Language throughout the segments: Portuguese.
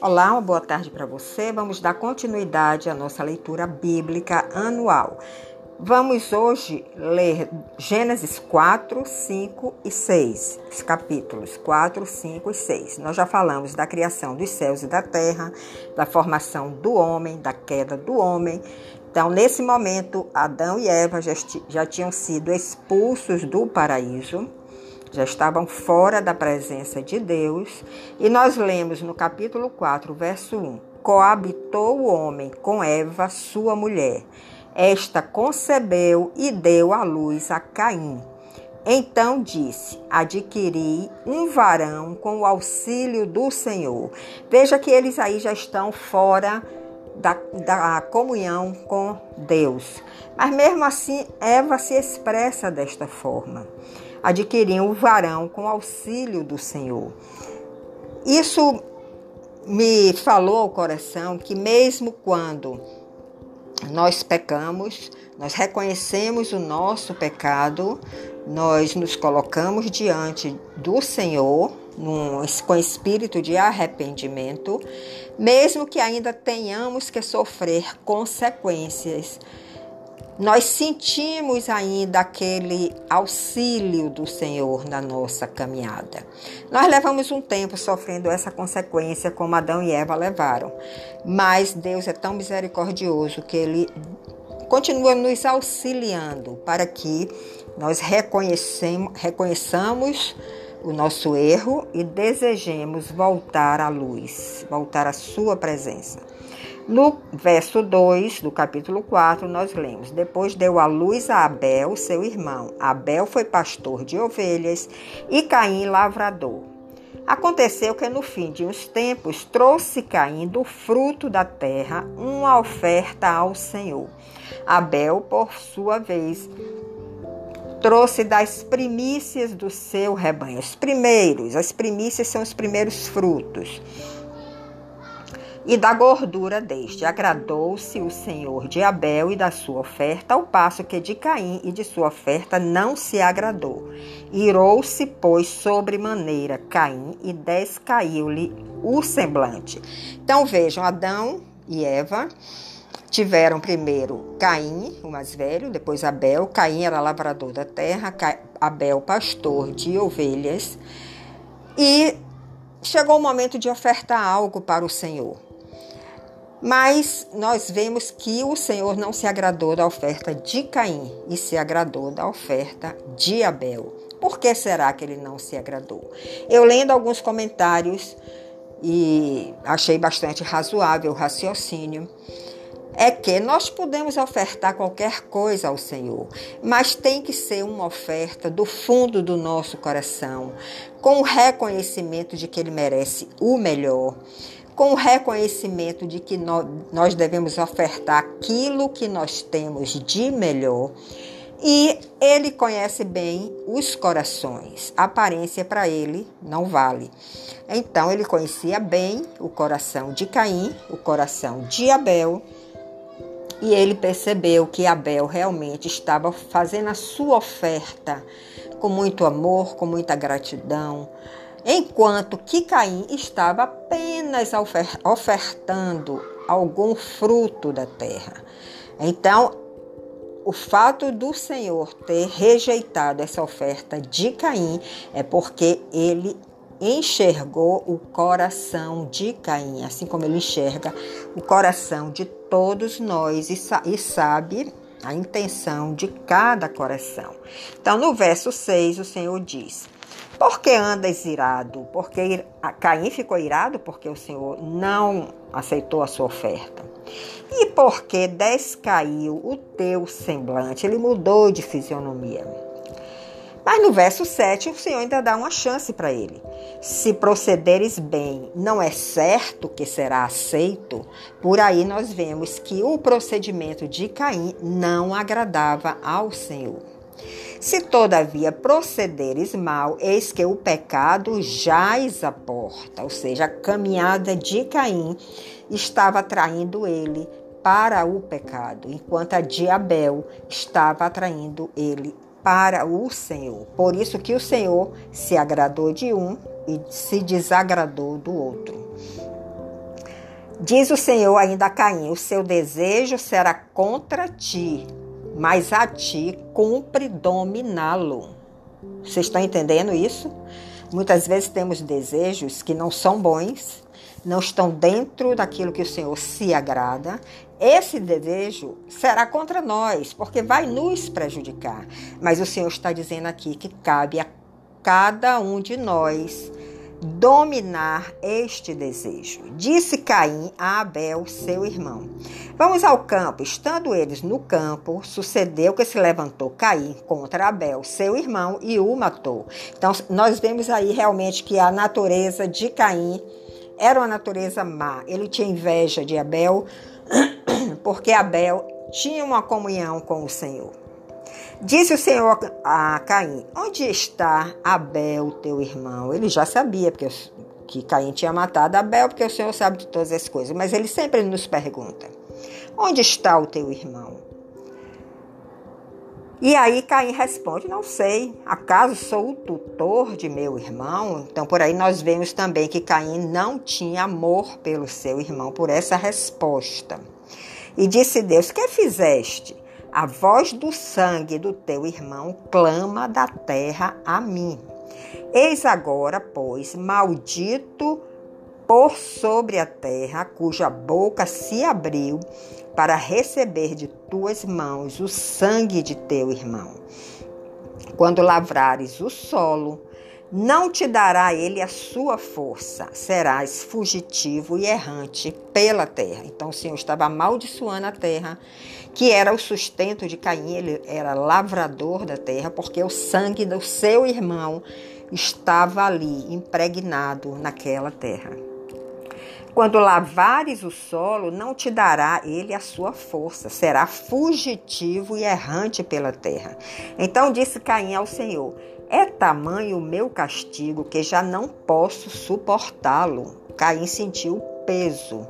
Olá, uma boa tarde para você. Vamos dar continuidade à nossa leitura bíblica anual. Vamos hoje ler Gênesis 4, 5 e 6, os capítulos 4, 5 e 6. Nós já falamos da criação dos céus e da terra, da formação do homem, da queda do homem. Então, nesse momento, Adão e Eva já, já tinham sido expulsos do paraíso já estavam fora da presença de Deus. E nós lemos no capítulo 4, verso 1: Coabitou o homem com Eva, sua mulher. Esta concebeu e deu à luz a Caim. Então disse: Adquiri um varão com o auxílio do Senhor. Veja que eles aí já estão fora da, da comunhão com Deus. Mas mesmo assim, Eva se expressa desta forma adquiriam o varão com auxílio do Senhor. Isso me falou ao coração que, mesmo quando nós pecamos, nós reconhecemos o nosso pecado, nós nos colocamos diante do Senhor num, com espírito de arrependimento, mesmo que ainda tenhamos que sofrer consequências nós sentimos ainda aquele auxílio do Senhor na nossa caminhada. Nós levamos um tempo sofrendo essa consequência como Adão e Eva levaram, mas Deus é tão misericordioso que Ele continua nos auxiliando para que nós reconheçamos o nosso erro e desejemos voltar à luz, voltar à Sua presença. No verso 2 do capítulo 4, nós lemos: Depois deu à luz a Abel, seu irmão. Abel foi pastor de ovelhas e Caim lavrador. Aconteceu que no fim de uns tempos trouxe Caim do fruto da terra uma oferta ao Senhor. Abel, por sua vez, trouxe das primícias do seu rebanho. Os primeiros, as primícias são os primeiros frutos e da gordura deste. Agradou-se o Senhor de Abel e da sua oferta, ao passo que de Caim e de sua oferta não se agradou. Irou-se, pois, sobremaneira Caim e descaiu-lhe o semblante. Então vejam, Adão e Eva tiveram primeiro Caim, o mais velho, depois Abel. Caim era lavrador da terra, Abel pastor de ovelhas. E chegou o momento de ofertar algo para o Senhor. Mas nós vemos que o Senhor não se agradou da oferta de Caim e se agradou da oferta de Abel. Por que será que ele não se agradou? Eu lendo alguns comentários e achei bastante razoável o raciocínio é que nós podemos ofertar qualquer coisa ao Senhor, mas tem que ser uma oferta do fundo do nosso coração, com o reconhecimento de que Ele merece o melhor com o reconhecimento de que nós devemos ofertar aquilo que nós temos de melhor. E ele conhece bem os corações. A aparência para ele não vale. Então ele conhecia bem o coração de Caim, o coração de Abel, e ele percebeu que Abel realmente estava fazendo a sua oferta com muito amor, com muita gratidão, enquanto que Caim estava apenas ofertando algum fruto da terra. Então, o fato do Senhor ter rejeitado essa oferta de Caim é porque ele enxergou o coração de Caim, assim como ele enxerga o coração de todos nós e, sabe a intenção de cada coração. Então, no verso 6, o Senhor diz: por que andas irado? Porque Caim ficou irado porque o Senhor não aceitou a sua oferta. E porque descaiu o teu semblante, ele mudou de fisionomia. Mas no verso 7, o Senhor ainda dá uma chance para ele. Se procederes bem, não é certo que será aceito. Por aí nós vemos que o procedimento de Caim não agradava ao Senhor. Se todavia procederes mal, eis que o pecado jaz à porta, ou seja, a caminhada de Caim estava atraindo ele para o pecado, enquanto a de Abel estava atraindo ele para o Senhor. Por isso que o Senhor se agradou de um e se desagradou do outro. Diz o Senhor ainda a Caim: O seu desejo será contra ti, mas a ti cumpre dominá-lo. Vocês estão entendendo isso? Muitas vezes temos desejos que não são bons, não estão dentro daquilo que o Senhor se agrada. Esse desejo será contra nós, porque vai nos prejudicar. Mas o Senhor está dizendo aqui que cabe a cada um de nós dominar este desejo. Disse Caim a Abel, seu irmão. Vamos ao campo. Estando eles no campo, sucedeu que se levantou Caim contra Abel, seu irmão, e o matou. Então, nós vemos aí realmente que a natureza de Caim era uma natureza má. Ele tinha inveja de Abel, porque Abel tinha uma comunhão com o Senhor. Disse o Senhor a Caim: Onde está Abel, teu irmão? Ele já sabia porque, que Caim tinha matado Abel, porque o Senhor sabe de todas as coisas, mas ele sempre nos pergunta: Onde está o teu irmão? E aí Caim responde: Não sei, acaso sou o tutor de meu irmão? Então, por aí nós vemos também que Caim não tinha amor pelo seu irmão, por essa resposta. E disse Deus: Que fizeste? A voz do sangue do teu irmão clama da terra a mim. Eis agora, pois, maldito por sobre a terra, cuja boca se abriu para receber de tuas mãos o sangue de teu irmão. Quando lavrares o solo, não te dará ele a sua força, serás fugitivo e errante pela terra. Então o Senhor estava amaldiçoando a terra, que era o sustento de Caim, ele era lavrador da terra, porque o sangue do seu irmão estava ali, impregnado naquela terra. Quando lavares o solo, não te dará ele a sua força, será fugitivo e errante pela terra. Então disse Caim ao Senhor: é tamanho o meu castigo que já não posso suportá-lo. Caim sentiu o peso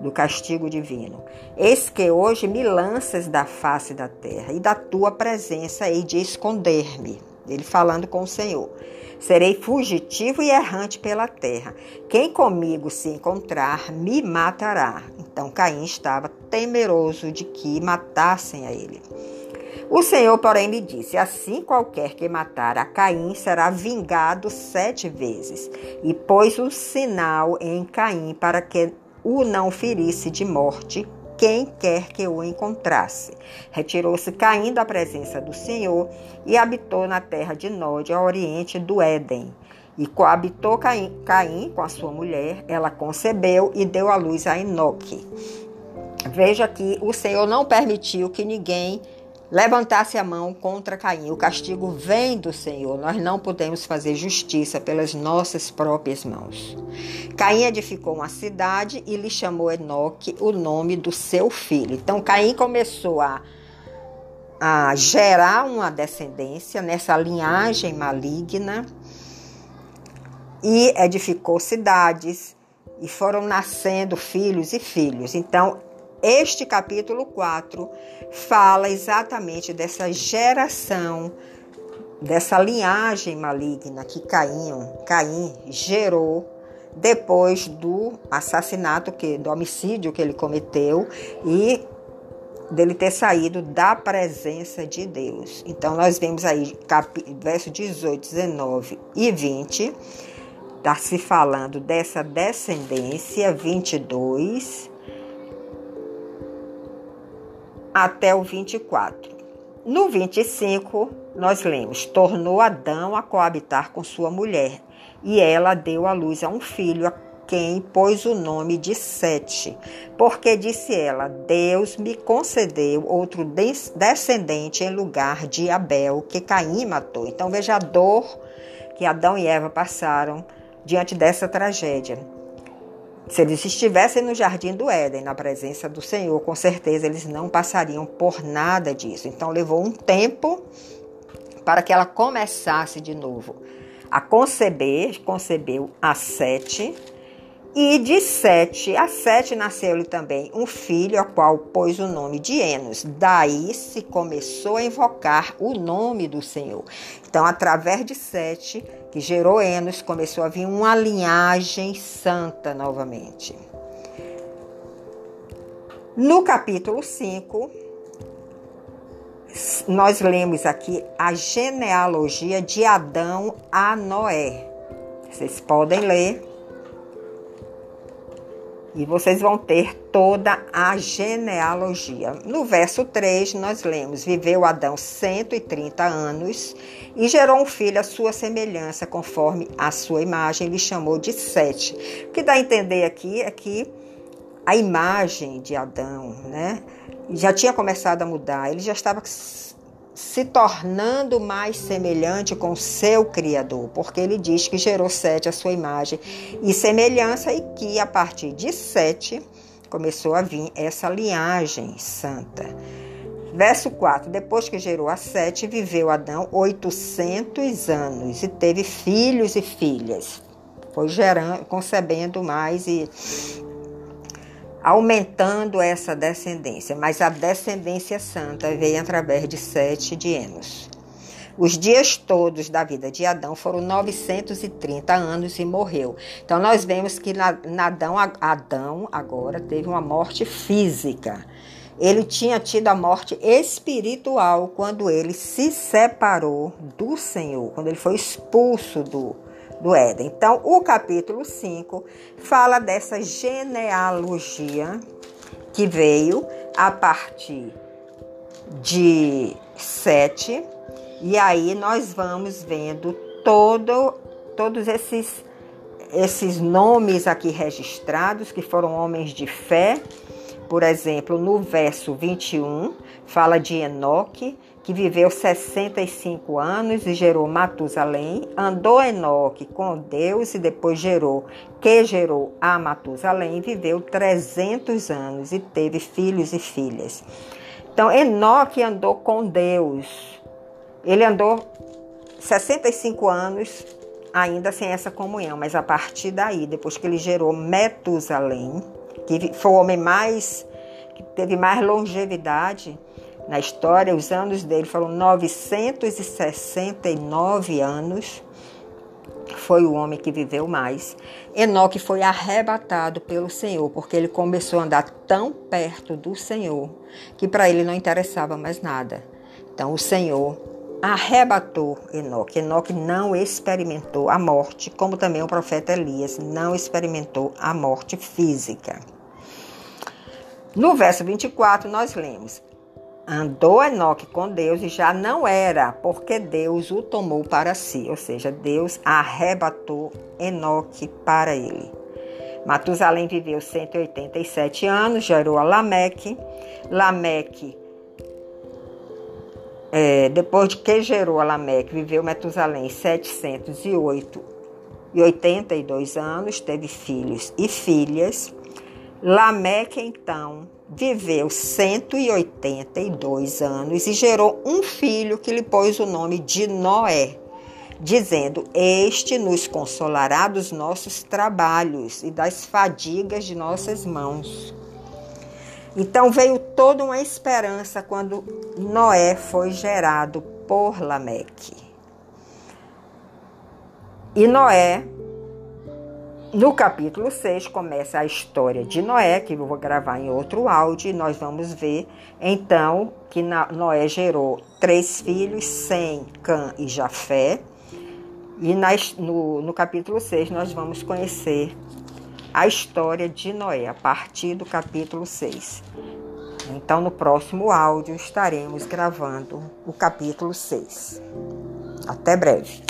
do castigo divino. Eis que hoje me lanças da face da terra e da tua presença hei de esconder-me. Ele falando com o Senhor. Serei fugitivo e errante pela terra. Quem comigo se encontrar, me matará. Então Caim estava temeroso de que matassem a ele. O Senhor, porém, lhe disse: Assim qualquer que matar a Caim será vingado sete vezes. E pôs um sinal em Caim para que o não ferisse de morte quem quer que o encontrasse. Retirou-se Caim da presença do Senhor e habitou na terra de Nod, ao oriente do Éden. E coabitou Caim, Caim com a sua mulher, ela concebeu e deu à luz a Enoque. Veja que o Senhor não permitiu que ninguém levantasse a mão contra Caim. O castigo vem do Senhor. Nós não podemos fazer justiça pelas nossas próprias mãos. Caim edificou uma cidade e lhe chamou Enoque o nome do seu filho. Então Caim começou a, a gerar uma descendência nessa linhagem maligna e edificou cidades e foram nascendo filhos e filhos. Então este capítulo 4 fala exatamente dessa geração, dessa linhagem maligna que Caim, Caim gerou depois do assassinato, que, do homicídio que ele cometeu e dele ter saído da presença de Deus. Então nós vemos aí verso 18, 19 e 20, está se falando dessa descendência 22 até o 24. No 25, nós lemos: Tornou Adão a coabitar com sua mulher, e ela deu à luz a um filho, a quem pôs o nome de Sete, porque disse ela: Deus me concedeu outro descendente em lugar de Abel, que Caim matou. Então veja a dor que Adão e Eva passaram diante dessa tragédia. Se eles estivessem no jardim do Éden, na presença do Senhor, com certeza eles não passariam por nada disso. Então levou um tempo para que ela começasse de novo a conceber, concebeu a Sete, E de Sete a Sete nasceu-lhe também um filho, ao qual pôs o nome de Enos. Daí se começou a invocar o nome do Senhor. Então, através de Sete, que gerou Enos, começou a vir uma linhagem santa novamente. No capítulo 5, nós lemos aqui a genealogia de Adão a Noé. Vocês podem ler e vocês vão ter toda a genealogia. No verso 3, nós lemos: Viveu Adão 130 anos e gerou um filho à sua semelhança, conforme a sua imagem, lhe chamou de Sete. O que dá a entender aqui é que a imagem de Adão, né, já tinha começado a mudar, ele já estava se tornando mais semelhante com seu Criador, porque ele diz que gerou Sete a sua imagem e semelhança, e que a partir de Sete começou a vir essa linhagem santa. Verso 4: Depois que gerou a Sete, viveu Adão 800 anos e teve filhos e filhas. Foi gerando, concebendo mais e aumentando essa descendência, mas a descendência santa veio através de Sete de Enos. Os dias todos da vida de Adão foram 930 anos e morreu. Então nós vemos que Adão, Adão agora teve uma morte física. Ele tinha tido a morte espiritual quando ele se separou do Senhor, quando ele foi expulso do, do Éden. Então, o capítulo 5 fala dessa genealogia que veio a partir de Sete, e aí nós vamos vendo todo, todos esses, esses nomes aqui registrados, que foram homens de fé. Por exemplo, no verso 21, fala de Enoque, que viveu 65 anos e gerou Matusalém, andou Enoque com Deus e depois gerou, que gerou a Matusalém, viveu 300 anos e teve filhos e filhas. Então, Enoque andou com Deus. Ele andou 65 anos ainda sem essa comunhão, mas a partir daí, depois que ele gerou Metusalém, que foi o homem mais que teve mais longevidade, na história, os anos dele foram 969 anos. Foi o homem que viveu mais. Enoque foi arrebatado pelo Senhor, porque ele começou a andar tão perto do Senhor que para ele não interessava mais nada. Então o Senhor arrebatou Enoque. Enoque não experimentou a morte, como também o profeta Elias não experimentou a morte física. No verso 24, nós lemos: Andou Enoque com Deus e já não era, porque Deus o tomou para si, ou seja, Deus arrebatou Enoque para ele. Matusalém viveu 187 anos, gerou a Lameque. Lameque, é, depois de que gerou a Lameque, viveu Matusalém 708 e 82 anos, teve filhos e filhas. Lameque, então, viveu 182 anos e gerou um filho que lhe pôs o nome de Noé, dizendo: Este nos consolará dos nossos trabalhos e das fadigas de nossas mãos. Então veio toda uma esperança quando Noé foi gerado por Lameque. E Noé no capítulo 6 começa a história de Noé, que eu vou gravar em outro áudio, e nós vamos ver então que Noé gerou três filhos, Sem, Cã e Jafé. E nas, no, no capítulo 6 nós vamos conhecer a história de Noé, a partir do capítulo 6. Então, no próximo áudio, estaremos gravando o capítulo 6. Até breve.